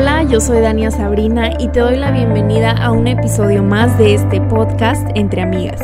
Hola, yo soy Dania Sabrina y te doy la bienvenida a un episodio más de este podcast Entre Amigas.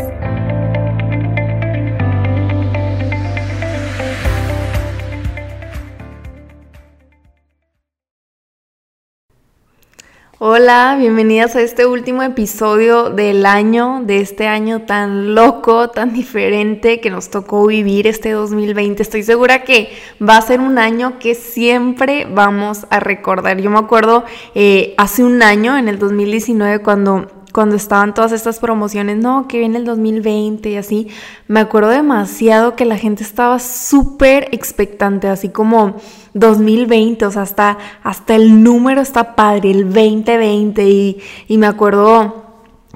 Hola, bienvenidas a este último episodio del año, de este año tan loco, tan diferente que nos tocó vivir este 2020. Estoy segura que va a ser un año que siempre vamos a recordar. Yo me acuerdo eh, hace un año, en el 2019, cuando cuando estaban todas estas promociones, no, que viene el 2020 y así, me acuerdo demasiado que la gente estaba súper expectante, así como 2020, o sea, hasta, hasta el número está padre, el 2020, y, y me acuerdo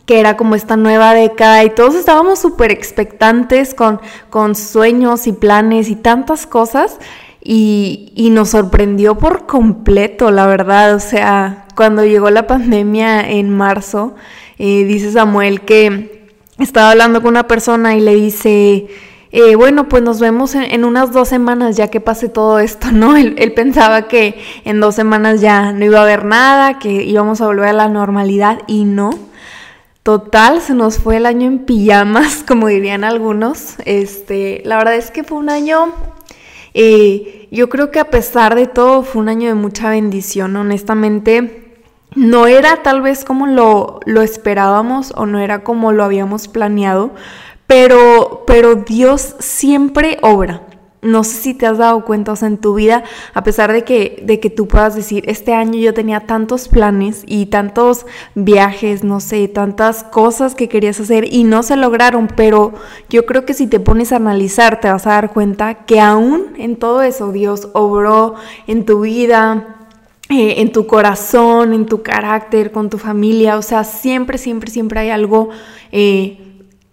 que era como esta nueva década y todos estábamos súper expectantes con, con sueños y planes y tantas cosas. Y, y, nos sorprendió por completo, la verdad. O sea, cuando llegó la pandemia en marzo, eh, dice Samuel que estaba hablando con una persona y le dice, eh, bueno, pues nos vemos en, unas dos semanas ya que pase todo esto, ¿no? Él, pensaba que en dos semanas ya no iba a haber nada, que íbamos a volver a la normalidad y no. Total, se nos fue el año en pijamas, como dirían algunos. Este, la verdad es que fue un año, eh, yo creo que a pesar de todo, fue un año de mucha bendición, honestamente no era tal vez como lo, lo esperábamos o no era como lo habíamos planeado, pero, pero Dios siempre obra. No sé si te has dado cuenta, o sea, en tu vida, a pesar de que, de que tú puedas decir, este año yo tenía tantos planes y tantos viajes, no sé, tantas cosas que querías hacer y no se lograron, pero yo creo que si te pones a analizar, te vas a dar cuenta que aún en todo eso Dios obró en tu vida, eh, en tu corazón, en tu carácter, con tu familia. O sea, siempre, siempre, siempre hay algo eh,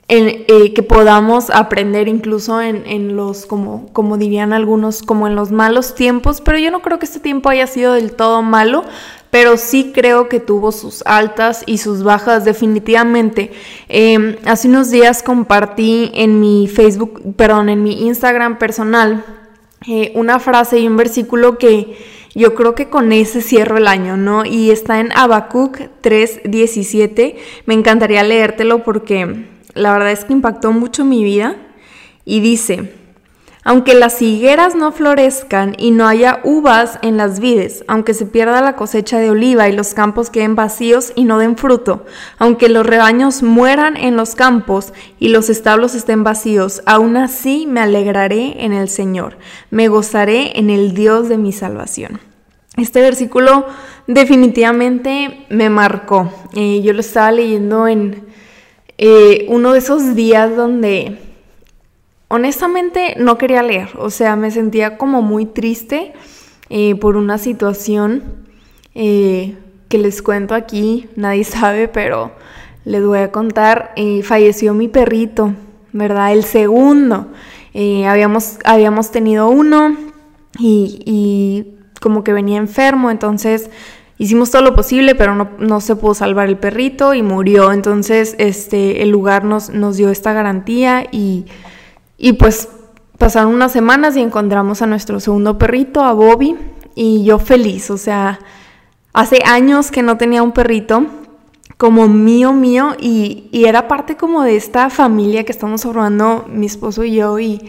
eh, que podamos aprender incluso en, los, como, como dirían algunos, como en los malos tiempos. Pero yo no creo que este tiempo haya sido del todo malo. Pero sí creo que tuvo sus altas y sus bajas definitivamente. Em, hace unos días compartí en mi Facebook, perdón, en mi Instagram personal una frase y un versículo que yo creo que con ese cierro el año, ¿no? Y está en Habacuc 3:17. Me encantaría leértelo porque la verdad es que impactó mucho mi vida. Y dice, aunque las higueras no florezcan y no haya uvas en las vides, aunque se pierda la cosecha de oliva y los campos queden vacíos y no den fruto, aunque los rebaños mueran en los campos y los establos estén vacíos, aún así me alegraré en el Señor, me gozaré en el Dios de mi salvación. Este versículo definitivamente me marcó. Eh, yo lo estaba leyendo en eh, uno de esos días donde honestamente no quería leer, o sea, me sentía como muy triste eh, por una situación eh, que les cuento aquí, nadie sabe, pero les voy a contar, eh, falleció mi perrito, ¿verdad? El segundo, habíamos, habíamos tenido uno y, y, como que venía enfermo, entonces hicimos todo lo posible, pero no, no, se pudo salvar el perrito y murió, entonces este, el lugar nos, nos dio esta garantía y y pues pasaron unas semanas y encontramos a nuestro segundo perrito, a Bobby, y yo feliz, o sea, hace años que no tenía un perrito como mío, mío, y, era parte como de esta familia que estamos formando mi esposo y yo, y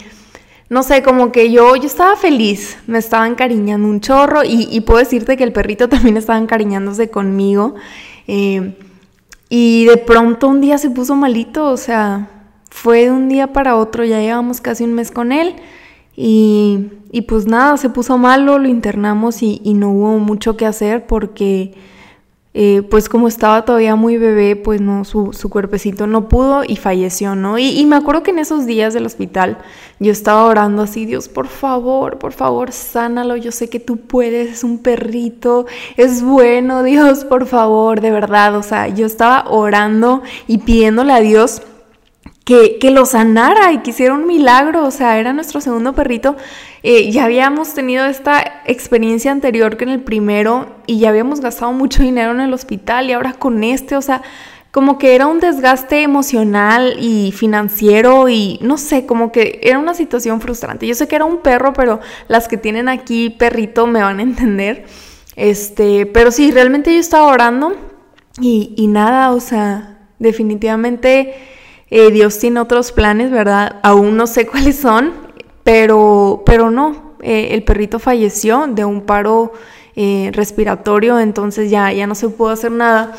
no sé, como que yo, yo estaba feliz, me estaba encariñando un chorro, y, puedo decirte que el perrito también estaba encariñándose conmigo, eh, y de pronto un día se puso malito, o sea, fue de un día para otro, ya llevamos casi un mes con él y, y pues nada, se puso malo, lo internamos y, no hubo mucho que hacer porque eh, pues como estaba todavía muy bebé, pues no, su, su cuerpecito no pudo y falleció, ¿no? Y, y, me acuerdo que en esos días del hospital yo estaba orando así, Dios, por favor, por favor, sánalo, yo sé que tú puedes, es un perrito, es bueno, Dios, por favor, de verdad, o sea, yo estaba orando y pidiéndole a Dios que, que, lo sanara y que hiciera un milagro, o sea, era nuestro segundo perrito. Eh, ya habíamos tenido esta experiencia anterior que en el primero y ya habíamos gastado mucho dinero en el hospital y ahora con este, o sea, como que era un desgaste emocional y financiero y no sé, como que era una situación frustrante. Yo sé que era un perro, pero las que tienen aquí perrito me van a entender. Este, pero sí, realmente yo estaba orando y, y nada, o sea, definitivamente eh, Dios tiene otros planes, ¿verdad? Aún no sé cuáles son, pero, pero no, eh, el perrito falleció de un paro eh, respiratorio, entonces ya, ya no se pudo hacer nada.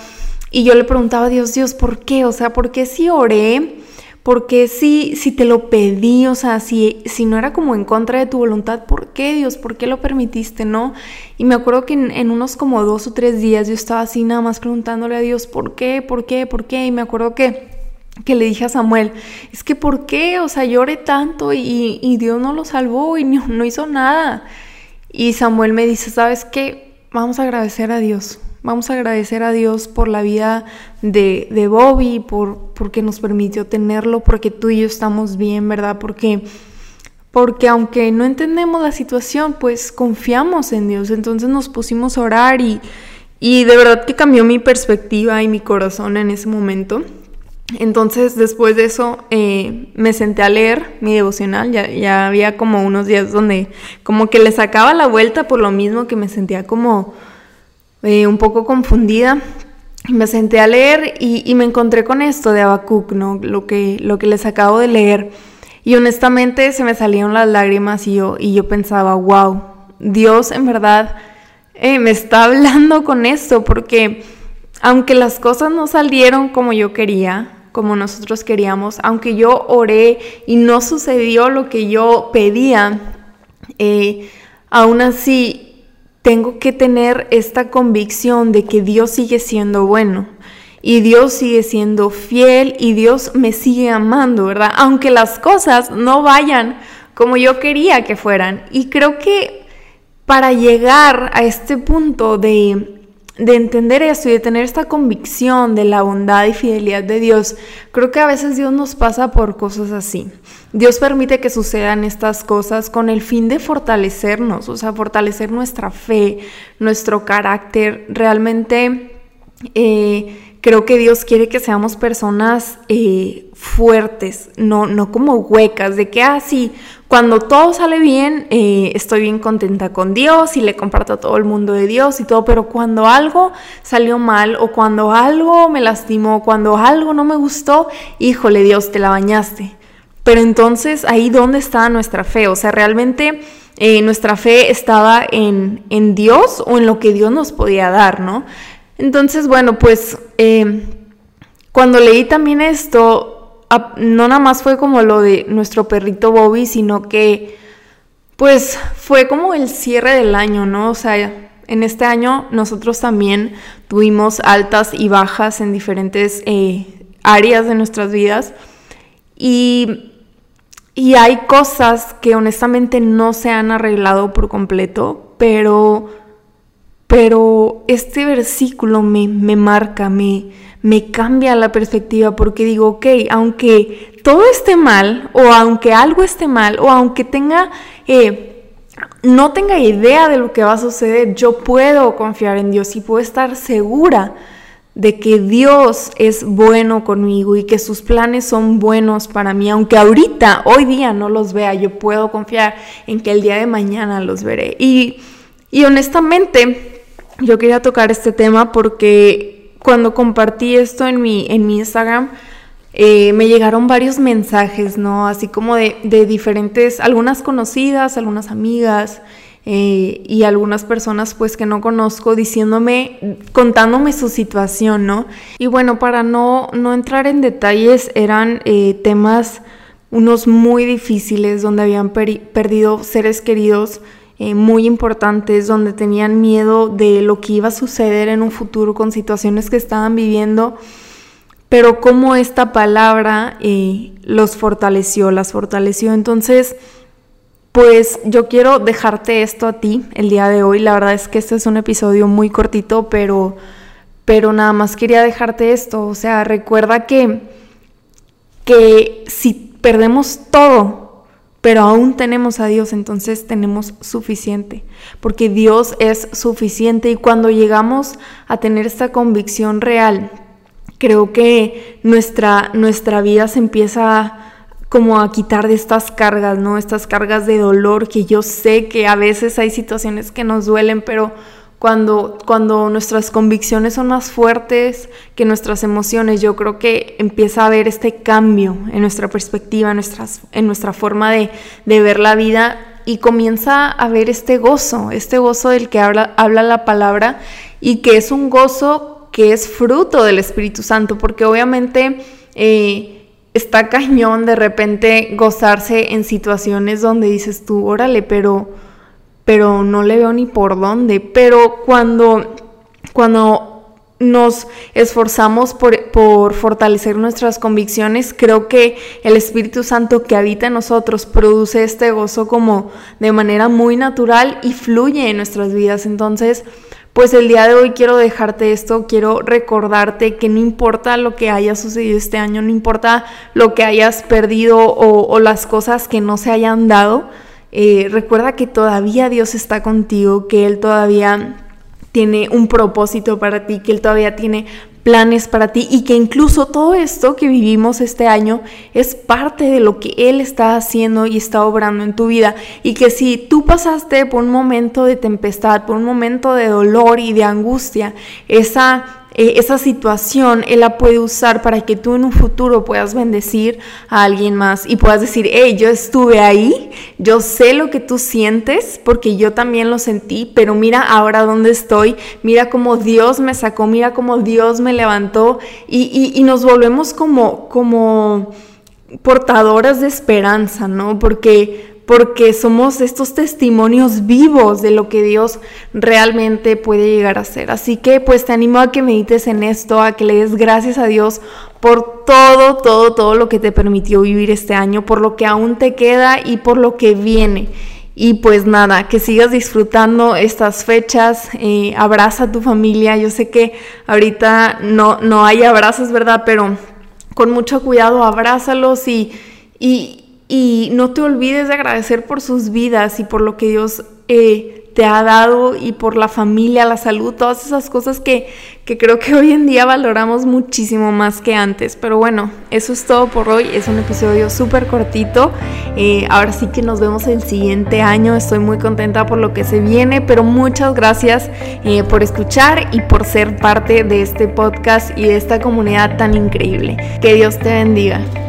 Y yo le preguntaba a Dios, Dios, ¿por qué? O sea, ¿por qué si oré? ¿Por qué si, si te lo pedí? O sea, si, si no era como en contra de tu voluntad, ¿por qué Dios? ¿Por qué lo permitiste? ¿No? Y me acuerdo que en, en unos como dos o tres días yo estaba así nada más preguntándole a Dios, ¿por qué? ¿Por qué? ¿Por qué? Y me acuerdo que que le dije a Samuel, es que ¿por qué? O sea, lloré tanto y, y Dios no lo salvó y no, no, hizo nada. Y Samuel me dice, ¿sabes qué? Vamos a agradecer a Dios. Vamos a agradecer a Dios por la vida de, de Bobby, por, porque nos permitió tenerlo, porque tú y yo estamos bien, ¿verdad? Porque, porque aunque no entendemos la situación, pues confiamos en Dios. Entonces nos pusimos a orar y, y de verdad que cambió mi perspectiva y mi corazón en ese momento. Entonces, después de eso, eh, me senté a leer mi devocional. Ya, ya, había como unos días donde como que le sacaba la vuelta por lo mismo que me sentía como eh, un poco confundida. Me senté a leer y, y, me encontré con esto de Habacuc, ¿no? Lo que, lo que les acabo de leer. Y honestamente se me salieron las lágrimas y yo, y yo pensaba, wow, Dios en verdad eh, me está hablando con esto porque aunque las cosas no salieron como yo quería, como nosotros queríamos, aunque yo oré y no sucedió lo que yo pedía, eh, aún así tengo que tener esta convicción de que Dios sigue siendo bueno y Dios sigue siendo fiel y Dios me sigue amando, ¿verdad? Aunque las cosas no vayan como yo quería que fueran. Y creo que para llegar a este punto de de entender esto y de tener esta convicción de la bondad y fidelidad de Dios, creo que a veces Dios nos pasa por cosas así. Dios permite que sucedan estas cosas con el fin de fortalecernos, o sea, fortalecer nuestra fe, nuestro carácter. Realmente eh, creo que Dios quiere que seamos personas eh, fuertes, no, no como huecas, de que así, ah, cuando todo sale bien, eh, estoy bien contenta con Dios y le comparto a todo el mundo de Dios y todo, pero cuando algo salió mal o cuando algo me lastimó, cuando algo no me gustó, híjole Dios, te la bañaste. Pero entonces ahí dónde está nuestra fe, o sea, realmente eh, nuestra fe estaba en, en, Dios o en lo que Dios nos podía dar, ¿no? Entonces, bueno, pues eh, cuando leí también esto, no nada más fue como lo de nuestro perrito Bobby, sino que pues fue como el cierre del año, ¿no? O sea, en este año nosotros también tuvimos altas y bajas en diferentes eh, áreas de nuestras vidas y, y hay cosas que honestamente no se han arreglado por completo, pero, pero este versículo me, me marca, me, me cambia la perspectiva porque digo, ok, aunque todo esté mal, o aunque algo esté mal, o aunque tenga, eh, no tenga idea de lo que va a suceder, yo puedo confiar en Dios y puedo estar segura de que Dios es bueno conmigo y que sus planes son buenos para mí, aunque ahorita, hoy día no los vea, yo puedo confiar en que el día de mañana los veré. Y, y honestamente, yo quería tocar este tema porque cuando compartí esto en mi, en mi Instagram, eh, me llegaron varios mensajes, ¿no? Así como de, de diferentes, algunas conocidas, algunas amigas eh, y algunas personas pues que no conozco diciéndome, contándome su situación, ¿no? Y bueno, para no, no entrar en detalles, eran eh, temas unos muy difíciles donde habían perdido seres queridos eh, muy importantes donde tenían miedo de lo que iba a suceder en un futuro con situaciones que estaban viviendo, pero cómo esta palabra eh, los fortaleció, las fortaleció. Entonces, pues yo quiero dejarte esto a ti el día de hoy. La verdad es que este es un episodio muy cortito, pero, pero nada más quería dejarte esto. O sea, recuerda que, que si perdemos todo, pero aún tenemos a Dios, entonces tenemos suficiente, porque Dios es suficiente y cuando llegamos a tener esta convicción real, creo que nuestra, nuestra vida se empieza como a quitar de estas cargas, ¿no? Estas cargas de dolor que yo sé que a veces hay situaciones que nos duelen, pero cuando, cuando nuestras convicciones son más fuertes que nuestras emociones, yo creo que empieza a haber este cambio en nuestra perspectiva, en, nuestras, en nuestra forma de, de ver la vida y comienza a haber este gozo, este gozo del que habla, habla la palabra y que es un gozo que es fruto del Espíritu Santo, porque obviamente eh, está cañón de repente gozarse en situaciones donde dices tú, órale, pero, pero no le veo ni por dónde, pero cuando, cuando nos esforzamos por, por, fortalecer nuestras convicciones, creo que el Espíritu Santo que habita en nosotros produce este gozo como de manera muy natural y fluye en nuestras vidas. Entonces, pues el día de hoy quiero dejarte esto, quiero recordarte que no importa lo que haya sucedido este año, no importa lo que hayas perdido o, las cosas que no se hayan dado, eh, recuerda que todavía Dios está contigo, que Él todavía tiene un propósito para ti, que Él todavía tiene planes para ti y que incluso todo esto que vivimos este año es parte de lo que Él está haciendo y está obrando en tu vida. Y que si tú pasaste por un momento de tempestad, por un momento de dolor y de angustia, esa eh, esa situación Él la puede usar para que tú en un futuro puedas bendecir a alguien más y puedas decir, hey, yo estuve ahí, yo sé lo que tú sientes porque yo también lo sentí, pero mira ahora dónde estoy, mira cómo Dios me sacó, mira cómo Dios me levantó y, y nos volvemos como, como portadoras de esperanza, ¿no? Porque porque somos estos testimonios vivos de lo que Dios realmente puede llegar a ser. Así que pues te animo a que medites en esto, a que le des gracias a Dios por todo, todo, todo lo que te permitió vivir este año, por lo que aún te queda y por lo que viene. Y pues nada, que sigas disfrutando estas fechas, eh, abraza a tu familia. Yo sé que ahorita no, no hay abrazos, ¿verdad? Pero con mucho cuidado abrázalos y, y, y no te olvides de agradecer por sus vidas y por lo que Dios eh, te ha dado y por la familia, la salud, todas esas cosas que, que creo que hoy en día valoramos muchísimo más que antes. Pero bueno, eso es todo por hoy. Es un episodio súper cortito. Eh, ahora sí que nos vemos el siguiente año. Estoy muy contenta por lo que se viene, pero muchas gracias eh, por escuchar y por ser parte de este podcast y de esta comunidad tan increíble. Que Dios te bendiga.